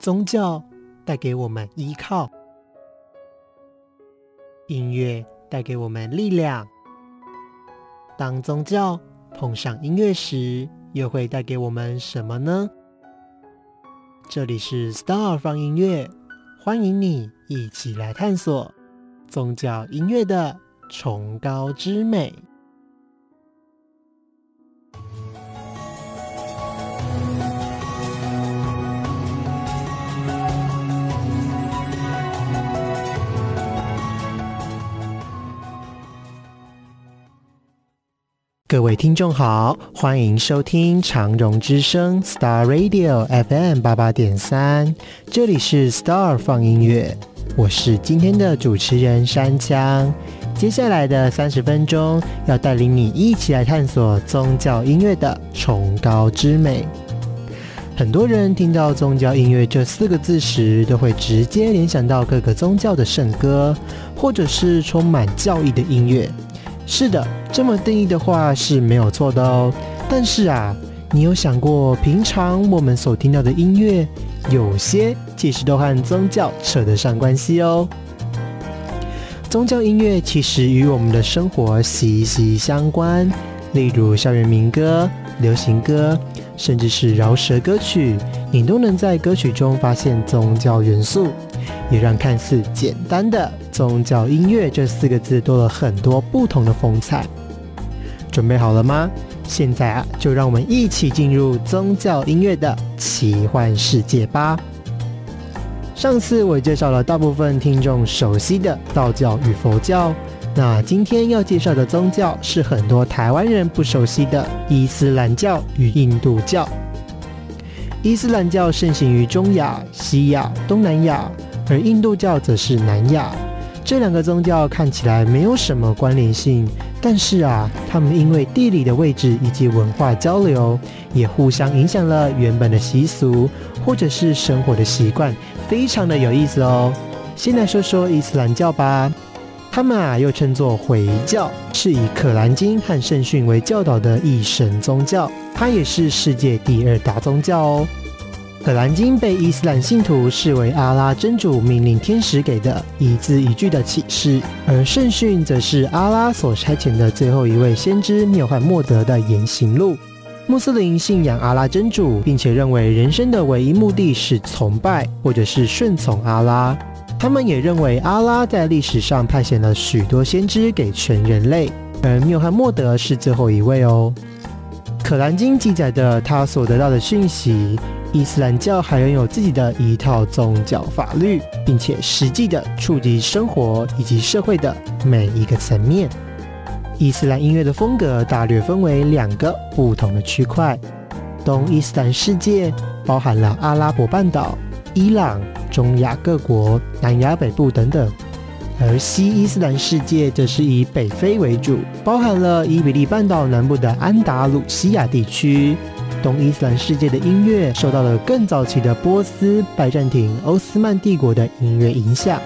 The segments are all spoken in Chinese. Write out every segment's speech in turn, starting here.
宗教带给我们依靠，音乐带给我们力量。当宗教碰上音乐时，又会带给我们什么呢？这里是 Star 放音乐，欢迎你一起来探索宗教音乐的崇高之美。各位听众好，欢迎收听长荣之声 Star Radio FM 八八点三，这里是 Star 放音乐，我是今天的主持人山枪。接下来的三十分钟，要带领你一起来探索宗教音乐的崇高之美。很多人听到宗教音乐这四个字时，都会直接联想到各个宗教的圣歌，或者是充满教义的音乐。是的，这么定义的话是没有错的哦。但是啊，你有想过，平常我们所听到的音乐，有些其实都和宗教扯得上关系哦。宗教音乐其实与我们的生活息息相关，例如校园民歌、流行歌，甚至是饶舌歌曲，你都能在歌曲中发现宗教元素。也让看似简单的宗教音乐这四个字多了很多不同的风采。准备好了吗？现在啊，就让我们一起进入宗教音乐的奇幻世界吧。上次我介绍了大部分听众熟悉的道教与佛教，那今天要介绍的宗教是很多台湾人不熟悉的伊斯兰教与印度教。伊斯兰教盛行于中亚、西亚、东南亚。而印度教则是南亚，这两个宗教看起来没有什么关联性，但是啊，他们因为地理的位置以及文化交流，也互相影响了原本的习俗或者是生活的习惯，非常的有意思哦。先来说说伊斯兰教吧，他们啊又称作回教，是以《可兰经》和圣训为教导的一神宗教，它也是世界第二大宗教哦。可兰经被伊斯兰信徒视为阿拉真主命令天使给的一字一句的启示，而圣训则是阿拉所差遣的最后一位先知缪罕默德的言行录。穆斯林信仰阿拉真主，并且认为人生的唯一目的是崇拜或者是顺从阿拉。他们也认为阿拉在历史上派遣了许多先知给全人类，而缪罕默德是最后一位哦。可兰经记载的他所得到的讯息。伊斯兰教还拥有自己的一套宗教法律，并且实际的触及生活以及社会的每一个层面。伊斯兰音乐的风格大略分为两个不同的区块：东伊斯兰世界包含了阿拉伯半岛、伊朗、中亚各国、南亚北部等等；而西伊斯兰世界则是以北非为主，包含了伊比利半岛南部的安达鲁西亚地区。东伊斯兰世界的音乐受到了更早期的波斯、拜占庭、奥斯曼帝国的音乐影响。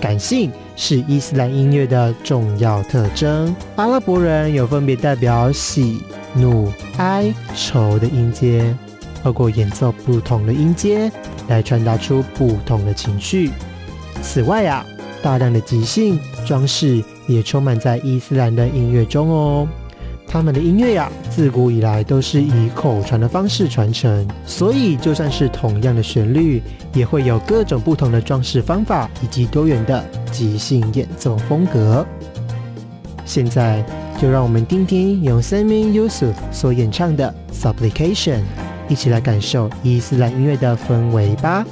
感性是伊斯兰音乐的重要特征。阿拉伯人有分别代表喜、怒、哀、愁的音阶，透过演奏不同的音阶来传达出不同的情绪。此外啊，大量的即兴装饰也充满在伊斯兰的音乐中哦。他们的音乐呀，自古以来都是以口传的方式传承，所以就算是同样的旋律，也会有各种不同的装饰方法以及多元的即兴演奏风格。现在就让我们听听由 Sammy Yusuf 所演唱的《Supplication》，一起来感受伊斯兰音乐的氛围吧。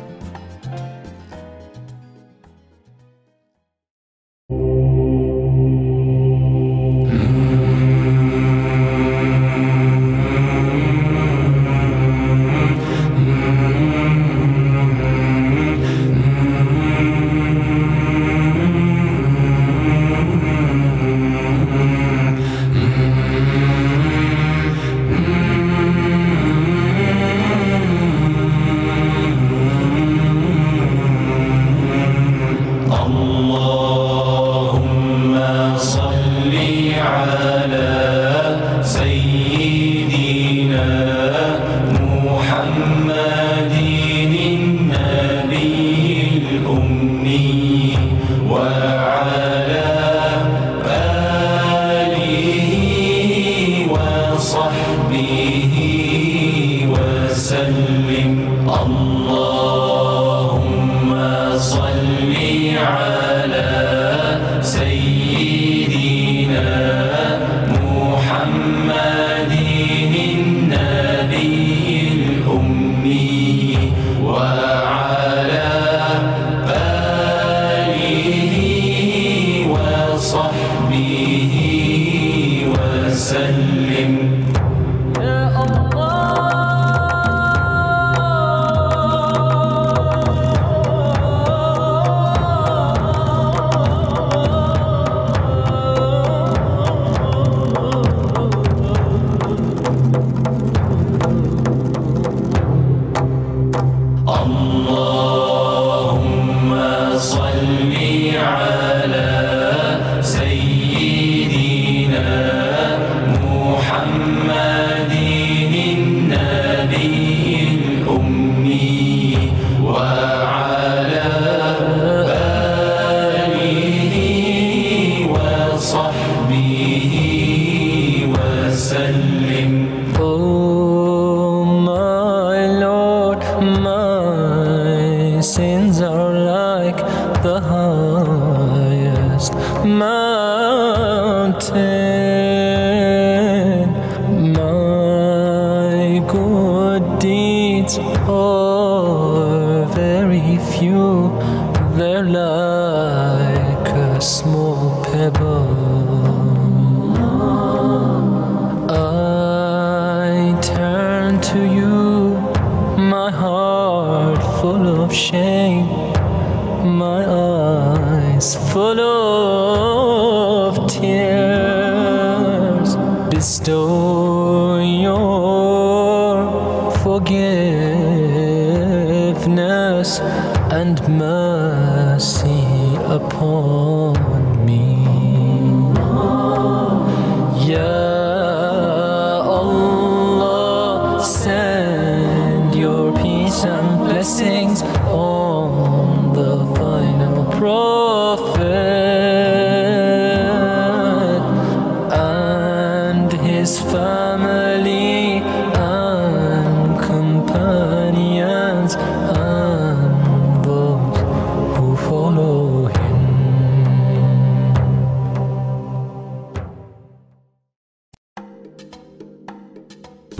mountain.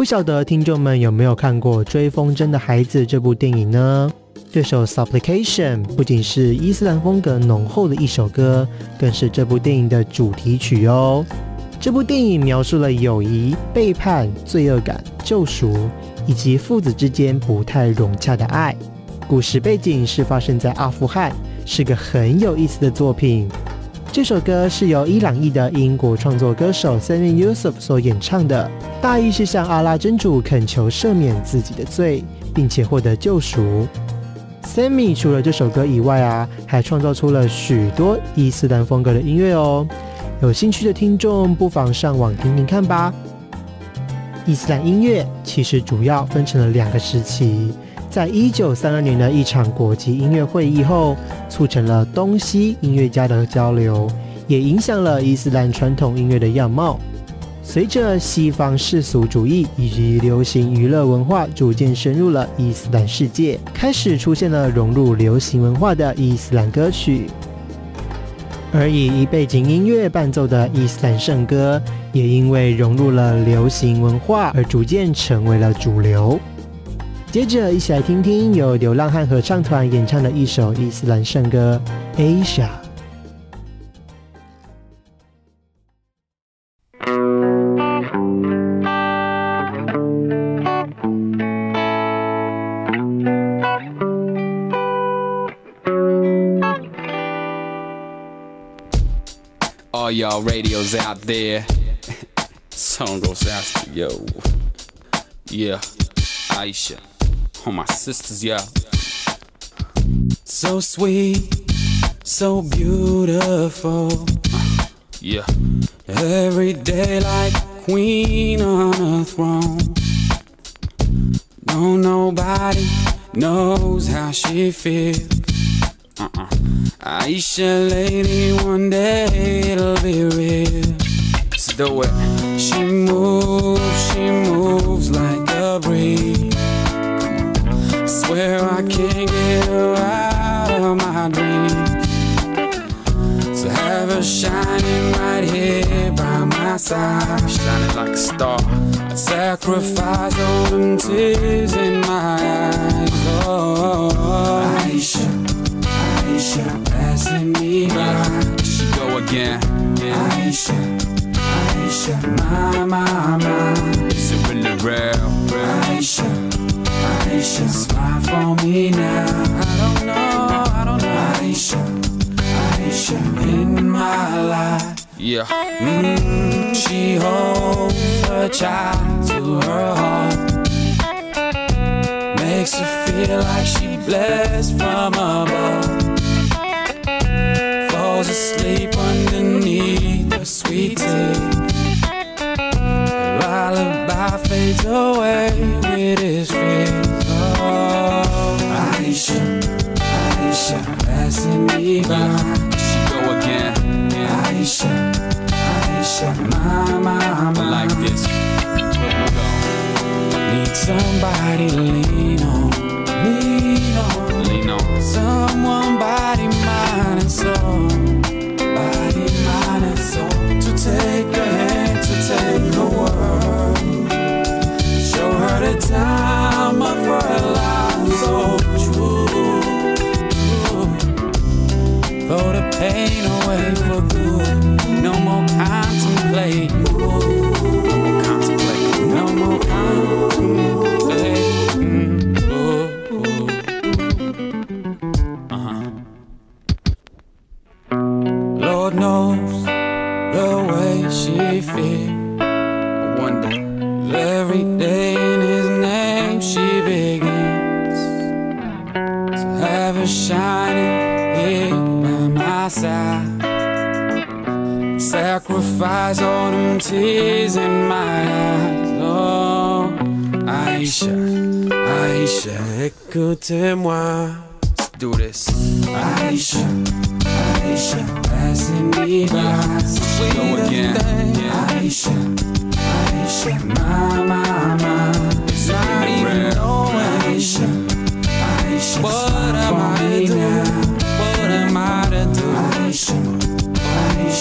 不晓得听众们有没有看过《追风筝的孩子》这部电影呢？这首《Supplication》不仅是伊斯兰风格浓厚的一首歌，更是这部电影的主题曲哦。这部电影描述了友谊、背叛、罪恶感、救赎，以及父子之间不太融洽的爱。故事背景是发生在阿富汗，是个很有意思的作品。这首歌是由伊朗裔的英国创作歌手 Sami Yusuf 所演唱的，大意是向阿拉真主恳求赦免自己的罪，并且获得救赎。Sammy 除了这首歌以外啊，还创造出了许多伊斯兰风格的音乐哦。有兴趣的听众不妨上网听听看吧。伊斯兰音乐其实主要分成了两个时期，在一九三二年的一场国际音乐会议后，促成了东西音乐家的交流，也影响了伊斯兰传统音乐的样貌。随着西方世俗主义以及流行娱乐文化逐渐深入了伊斯兰世界，开始出现了融入流行文化的伊斯兰歌曲。而以一背景音乐伴奏的伊斯兰圣歌，也因为融入了流行文化而逐渐成为了主流。接着，一起来听听由流浪汉合唱团演唱的一首伊斯兰圣歌《Asia》。All y'all radios out there. Song goes out to yo. Yeah, Aisha. All my sisters, yeah. So sweet, so beautiful. Uh, yeah. Every day like queen on a throne. No, nobody knows how she feels. Uh-uh. Aisha, lady, one day it'll be real. Let's do it. She moves, she moves swear I can't get out of my dreams. So have her shining right here by my side, shining like a star. I'd sacrifice all them tears in my eyes. Oh, Aisha. Aisha, passing me by. She go again. Yeah. Aisha, Aisha, my, my, my. Is it really real? Aisha, Aisha, smile for me now. I don't know, I don't know. Aisha, Aisha, in my life. Yeah. Mm, she holds her child to her heart. Makes her feel like she blessed from above falls asleep underneath the sweet tea. Lullaby fades away with his by. She go again. Aisha, Aisha, my, my, my. Like this. Need somebody to lean on, lean on, lean on. Someone body, mind, and soul. play Sacrifice all them tears in my eyes. Oh, Aisha, Aisha, écoutez-moi. Let's do this. Aisha, Aisha, passing me by. Go again. Aisha, Aisha, my, my, my. Not even knowing Aisha, Aisha, what am I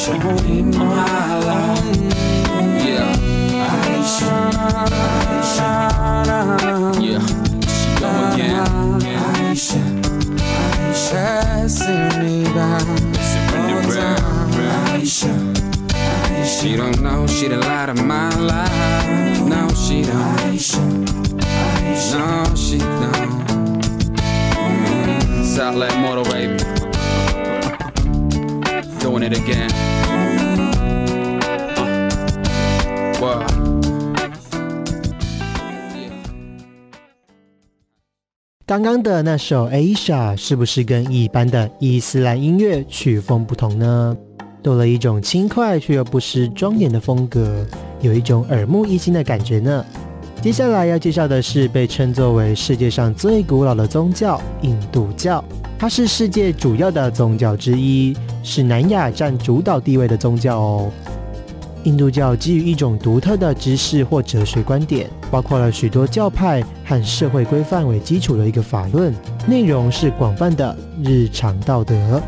life. Yeah. She. She don't know she the light of my life. No, she don't. No, she don't. Southland Motor, baby. Doing it again. 刚刚的那首《Asia》是不是跟一般的伊斯兰音乐曲风不同呢？多了一种轻快却又不失庄严的风格，有一种耳目一新的感觉呢。接下来要介绍的是被称作为世界上最古老的宗教——印度教，它是世界主要的宗教之一，是南亚占主导地位的宗教哦。印度教基于一种独特的知识或哲学观点，包括了许多教派和社会规范为基础的一个法论，内容是广泛的日常道德。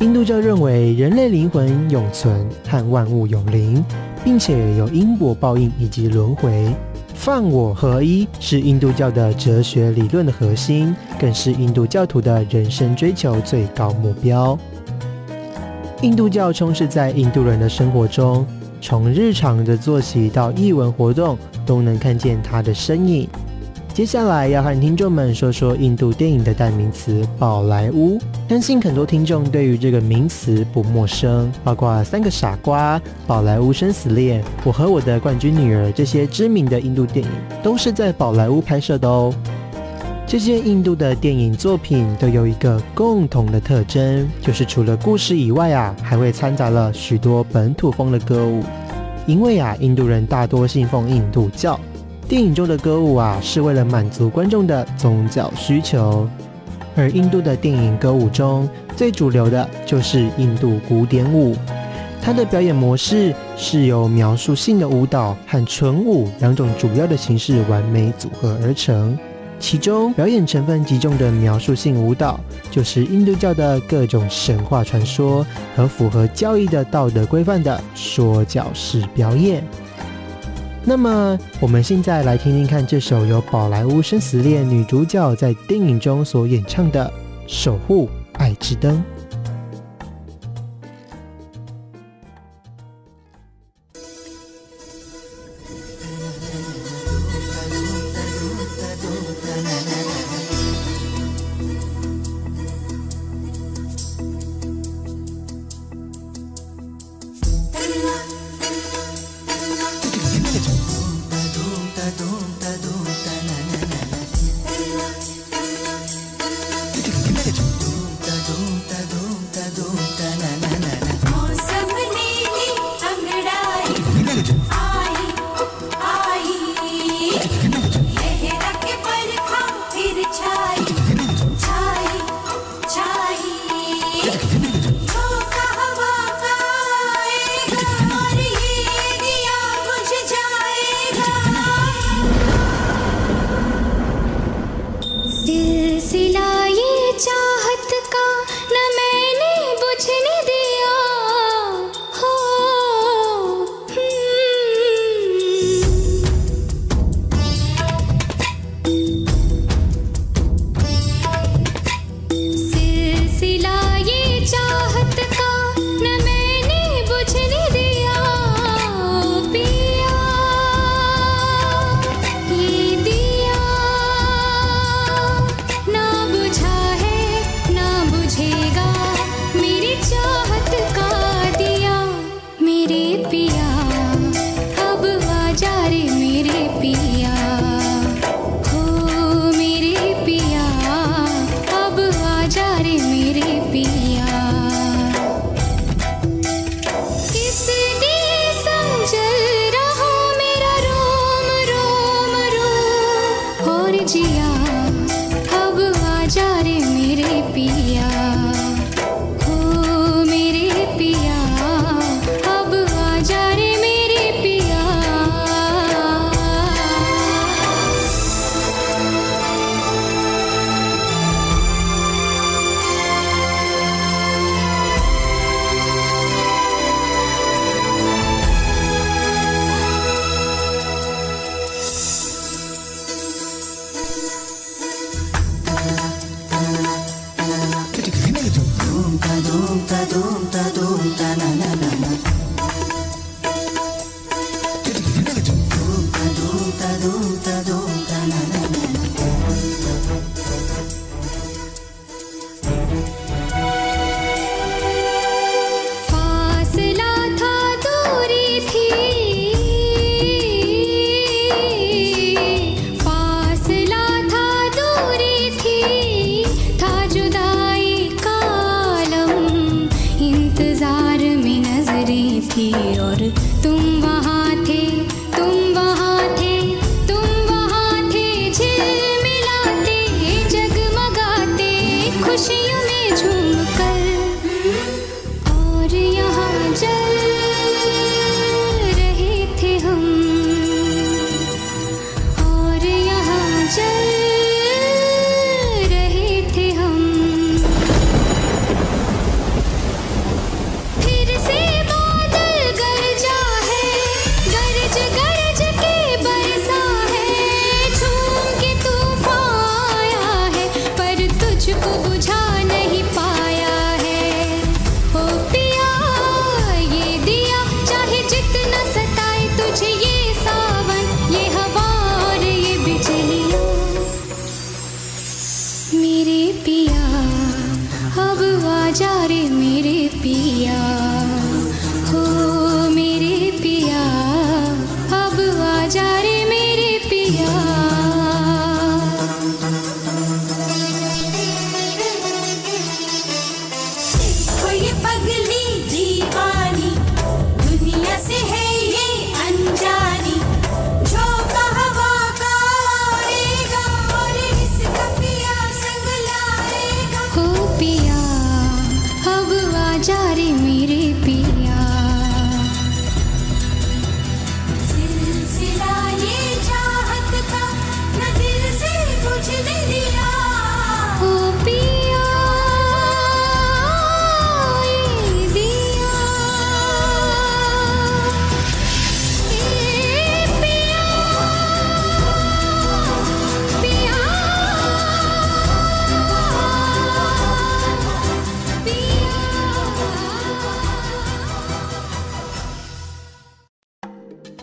印度教认为人类灵魂永存和万物有灵，并且有因果报应以及轮回。放我合一是印度教的哲学理论的核心，更是印度教徒的人生追求最高目标。印度教充斥在印度人的生活中，从日常的作息到艺文活动，都能看见它的身影。接下来要和听众们说说印度电影的代名词“宝莱坞”，相信很多听众对于这个名词不陌生，包括《三个傻瓜》《宝莱坞生死恋》《我和我的冠军女儿》这些知名的印度电影，都是在宝莱坞拍摄的哦。这些印度的电影作品都有一个共同的特征，就是除了故事以外啊，还会掺杂了许多本土风的歌舞。因为啊，印度人大多信奉印度教，电影中的歌舞啊，是为了满足观众的宗教需求。而印度的电影歌舞中最主流的就是印度古典舞，它的表演模式是由描述性的舞蹈和纯舞两种主要的形式完美组合而成。其中表演成分极重的描述性舞蹈，就是印度教的各种神话传说和符合教义的道德规范的说教式表演。那么，我们现在来听听看这首由宝莱坞生死恋女主角在电影中所演唱的《守护爱之灯》。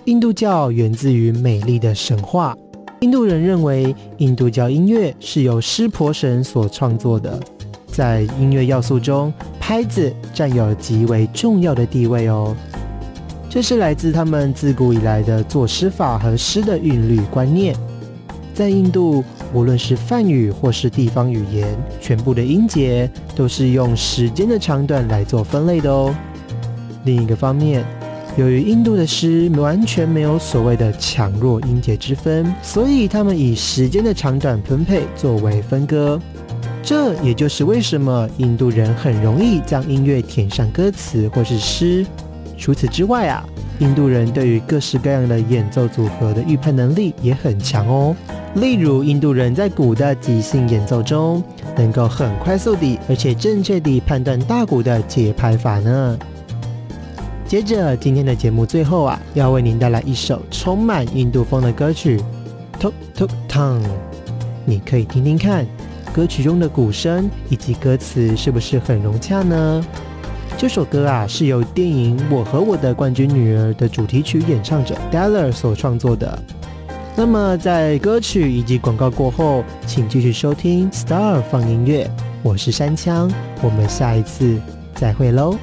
印度教源自于美丽的神话。印度人认为，印度教音乐是由湿婆神所创作的。在音乐要素中，拍子占有极为重要的地位哦。这是来自他们自古以来的作诗法和诗的韵律观念。在印度，无论是梵语或是地方语言，全部的音节都是用时间的长短来做分类的哦。另一个方面，由于印度的诗完全没有所谓的强弱音节之分，所以他们以时间的长短分配作为分割。这也就是为什么印度人很容易将音乐填上歌词或是诗。除此之外啊，印度人对于各式各样的演奏组合的预判能力也很强哦。例如，印度人在鼓的即兴演奏中，能够很快速地而且正确地判断大鼓的节拍法呢。接着，今天的节目最后啊，要为您带来一首充满印度风的歌曲《Tuk Tuk Tung》，你可以听听看，歌曲中的鼓声以及歌词是不是很融洽呢？这首歌啊，是由电影《我和我的冠军女儿》的主题曲演唱者 Deller 所创作的。那么，在歌曲以及广告过后，请继续收听 Star 放音乐，我是山枪，我们下一次再会喽。